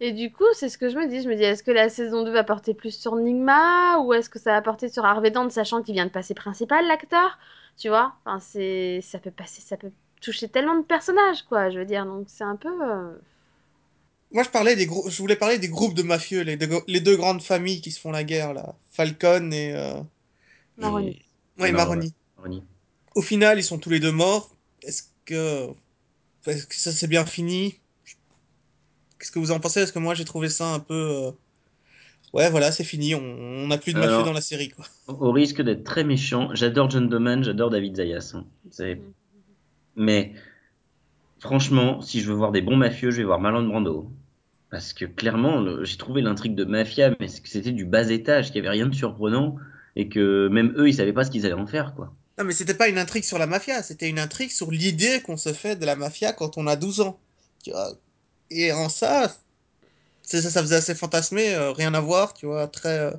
Et du coup, c'est ce que je me dis. Je me dis, est-ce que la saison 2 va porter plus sur Nigma ou est-ce que ça va porter sur Harvey Dent, sachant qu'il vient de passer principal, l'acteur? Tu vois enfin, c'est... Ça peut passer, ça peut toucher tellement de personnages, quoi. Je veux dire, donc c'est un peu. euh, Moi, je parlais des je voulais parler des groupes de mafieux, les deux, les deux grandes familles qui se font la guerre là, Falcon et, euh... Maroni. ouais, Non, Maroni. Ronnie. Au final, ils sont tous les deux morts. Est-ce que, est-ce que ça s'est bien fini? Qu'est-ce que vous en pensez? Parce que moi, j'ai trouvé ça un peu, euh, ouais, voilà, c'est fini, on n'a plus de mafieux Alors- dans la série, quoi. Au risque d'être très méchant, j'adore John Doman, j'adore David Zayas. hein. C'est- Mhm. Mais franchement, si je veux voir des bons mafieux, je vais voir Marlon Brando. Parce que clairement, le- j'ai trouvé l'intrigue de mafia, mais c'était du bas étage, qu'il y avait rien de surprenant, et que même eux, ils savaient pas ce qu'ils allaient en faire, quoi. Non, mais c'était pas une intrigue sur la mafia, c'était une intrigue sur l'idée qu'on se fait de la mafia quand on a 12 ans. Et en ça, ça, ça faisait assez fantasmer, euh, rien à voir, tu vois, très.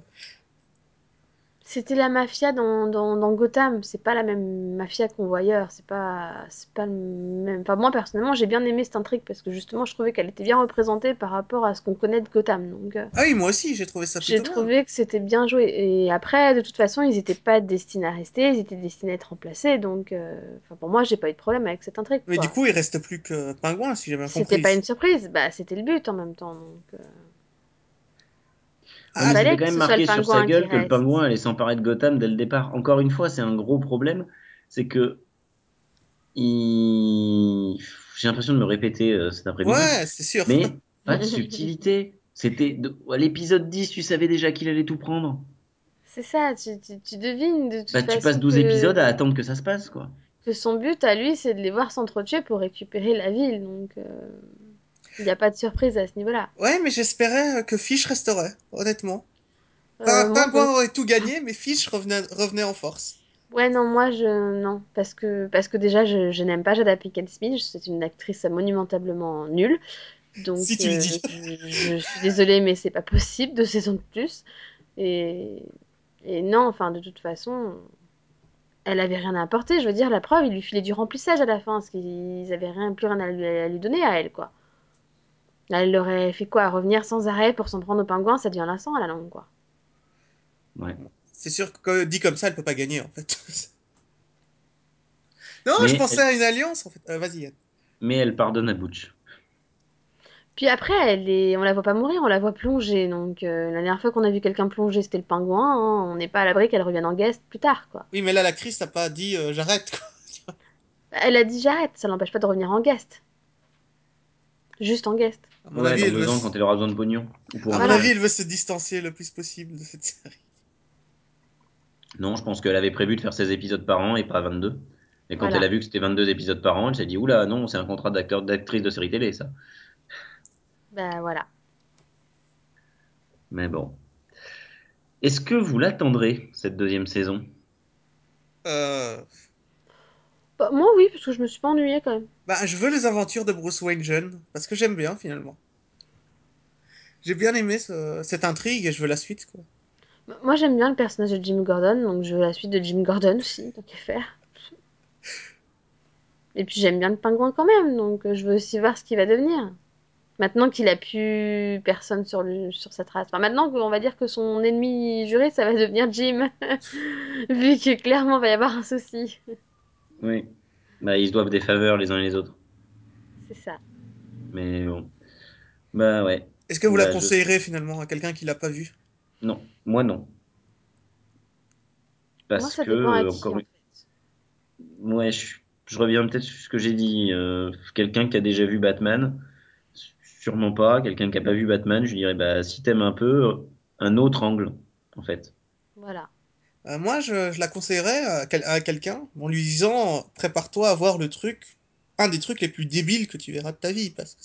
C'était la mafia dans, dans, dans Gotham, c'est pas la même mafia qu'on voit ailleurs, c'est pas, c'est pas le même. Enfin, moi personnellement, j'ai bien aimé cette intrigue parce que justement, je trouvais qu'elle était bien représentée par rapport à ce qu'on connaît de Gotham. Donc, euh, Ah oui, moi aussi, j'ai trouvé ça j'ai bien. trouvé que c'était bien joué. Et après, de toute façon, ils étaient pas destinés à rester, ils étaient destinés à être remplacés. Donc, euh, enfin, pour moi, j'ai pas eu de problème avec cette intrigue. Mais quoi. du coup, il reste plus que Pingouin, si j'ai bien compris. c'était pas une surprise, bah c'était le but en même temps. Donc, euh, Ah, c'était que quand même marqué sur sa gueule que le pingouin allait s'emparer de Gotham dès le départ. Encore une fois, c'est un gros problème, c'est que il... j'ai l'impression de me répéter euh, cet après-midi, Ouais, c'est sûr. mais pas de subtilité. C'était de- à l'épisode 10, tu savais déjà qu'il allait tout prendre. c'est ça, tu, tu, tu devines de toute Bah, tu passes 12 que- épisodes à attendre que ça se passe, quoi. que son but à lui, c'est de les voir s'entretuer pour récupérer la ville. Donc, euh, il n'y a pas de surprise à ce niveau-là. Ouais, mais j'espérais que Fish resterait, honnêtement. Euh, Enfin, moi, Pingouin aurait tout gagné, mais Fish revenait, revenait en force. Ouais, non, moi, je. Non. Parce que, parce que déjà, je, je n'aime pas Jada Pinkett Smith. C'est une actrice monumentablement nulle. Donc, Si tu le euh, dis. je, je suis désolée, mais c'est pas possible, deux saisons de plus. Et, et non, enfin, de toute façon, elle avait rien à apporter. Je veux dire, la preuve, il lui filait du remplissage à la fin, parce qu'ils avaient rien, plus rien à lui, à lui donner à elle, quoi. Là, elle aurait fait quoi? Revenir sans arrêt pour s'en prendre au pingouin, ça devient lassant à la longue, quoi. Ouais. C'est sûr que dit comme ça, elle peut pas gagner, en fait. non, Mais je pensais à une alliance, en fait. Euh, Vas-y. Mais elle pardonne à Butch. Puis après, elle est... on la voit pas mourir, on la voit plonger. Donc euh, la dernière fois qu'on a vu quelqu'un plonger, c'était le pingouin. hein. On n'est pas à l'abri qu'elle revienne en guest plus tard, quoi. Oui, mais là, l'actrice n'a pas dit euh, j'arrête, quoi. Elle a dit j'arrête, ça l'empêche pas de revenir en guest. Juste en guest. À mon Ouais, avis, dans elle deux veut, ans, se- quand elle aura besoin de pognon. Ou pour à mon avis, elle veut se distancier le plus possible de cette série. Non, je pense qu'elle avait prévu de faire 16 épisodes par an et pas 22. Et quand Voilà. elle a vu que c'était 22 épisodes par an, elle s'est dit Oula, non, c'est un contrat d'acteur, d'actrice de série télé, ça. Ben voilà. Mais bon. Est-ce que vous l'attendrez, cette deuxième saison? Euh... Bah, moi oui, parce que je me suis pas ennuyée quand même. Bah, je veux les aventures de Bruce Wayne jeune, parce que j'aime bien, finalement. J'ai bien aimé ce- cette intrigue et je veux la suite, quoi. Moi j'aime bien le personnage de Jim Gordon, donc je veux la suite de Jim Gordon aussi, tant qu'à faire. Et puis j'aime bien le pingouin quand même, donc euh, je veux aussi voir ce qu'il va devenir. Maintenant qu'il a plus personne sur, le, sur sa trace. Enfin, maintenant qu'on va dire que son ennemi juré, ça va devenir Jim. Vu que clairement, il va y avoir un souci. Oui. Bah, ils se doivent des faveurs les uns et les autres. C'est ça. Mais bon. Bah ouais. Est-ce que vous la Bah, je- conseillerez, finalement, à quelqu'un qui l'a pas vu Non, moi non. Parce Moi, ça que, dépend encore en une fait. Ouais, je, je reviens peut-être sur ce que j'ai dit. euh, quelqu'un qui a déjà vu Batman, sûrement pas. Quelqu'un qui a pas vu Batman, je lui dirais, bah, si t'aimes un peu, un autre angle, en fait. Voilà. Euh, Moi, je, je la conseillerais à, quel- à quelqu'un en lui disant prépare-toi à voir le truc, un des trucs les plus débiles que tu verras de ta vie, parce que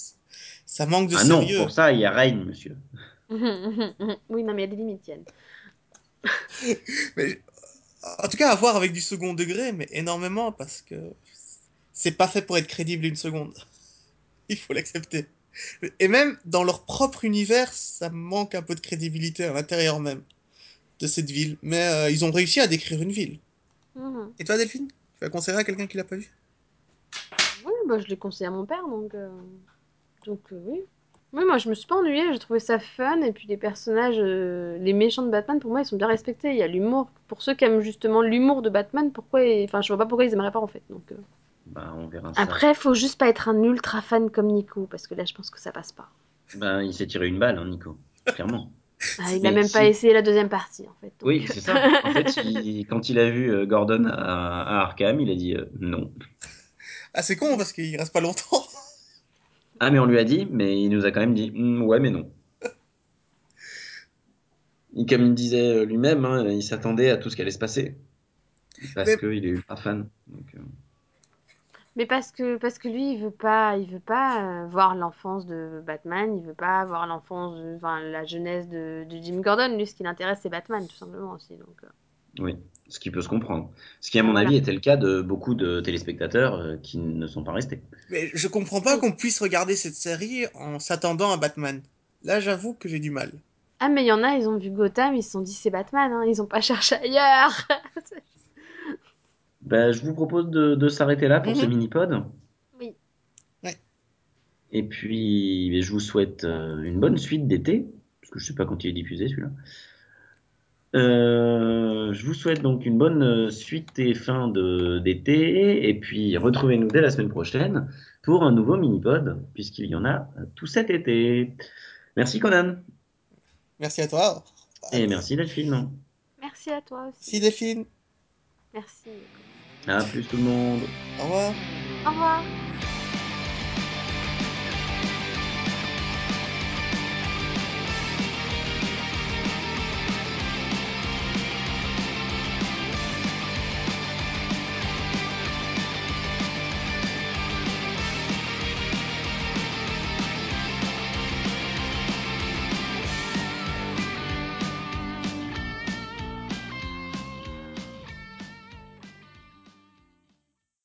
ça- manque de ah non, sérieux. pour ça, il y a Reign, monsieur. oui, non, mais il y a des limites, Yann. Mais, en tout cas, à voir avec du second degré, mais énormément, parce que c'est pas fait pour être crédible une seconde. Il faut l'accepter. Et même dans leur propre univers, ça manque un peu de crédibilité à l'intérieur même de cette ville. Mais euh, ils ont réussi à décrire une ville. Mhm. Et toi, Delphine Tu la conseillerais à quelqu'un qui l'a pas vu? Oui, bah, je l'ai conseillé à mon père, donc, euh, donc euh, oui. Oui, moi je me suis pas ennuyée, j'ai trouvé ça fun, et puis les personnages, euh, les méchants de Batman, pour moi ils sont bien respectés, il y a l'humour. Pour ceux qui aiment justement l'humour de Batman, pourquoi, ils- enfin je vois pas pourquoi ils aimeraient pas en fait. Donc, euh. Bah, on verra ça. Après, faut juste pas être un ultra fan comme Nico, parce que là je pense que ça passe pas. Bah, il s'est tiré une balle, hein, Nico. Clairement. Ah, il Mais a même pas essayé la deuxième partie en fait. donc. Oui, c'est ça. En fait, il- quand il a vu euh, Gordon à, à Arkham, il a dit euh, non. Ah, c'est con parce qu'il reste pas longtemps. Ah, mais on lui a dit, mais il nous a quand même dit Hmm, ouais, mais non. il- comme il disait euh, lui-même, hein, il s'attendait à tout ce qui allait se passer. Parce Mais- qu'il est ultra fan. Donc, euh, Mais parce que, parce que lui, il veut pas, il veut pas euh, voir l'enfance de Batman, il veut pas voir l'enfance, de- enfin, la jeunesse de, de Jim Gordon. Lui, ce qui l'intéresse, c'est Batman, tout simplement aussi. Donc, euh. oui, ce qui peut se comprendre. Ce qui, à mon Voilà. avis, était le cas de beaucoup de téléspectateurs euh, qui ne sont pas restés. Mais je comprends pas qu'on puisse regarder cette série en s'attendant à Batman. Là, j'avoue que j'ai du mal. Ah, mais il y en a, ils ont vu Gotham, ils se sont dit c'est Batman, hein, ils ont pas cherché ailleurs. Ben, je vous propose de, de s'arrêter là pour ce Mhm. mini-pod. Oui. Ouais. Et puis, je vous souhaite euh, une bonne suite d'été, parce que je sais pas quand il est diffusé celui-là. Euh, je vous souhaite donc une bonne euh, suite et fin de d'été, et puis retrouvez-nous dès la semaine prochaine pour un nouveau mini-pod, puisqu'il y en a tout cet été. Merci Conan, Merci à toi. et merci Delphine. Merci à toi aussi. Si Delphine. Merci. À plus tout le monde. Au revoir. Au revoir.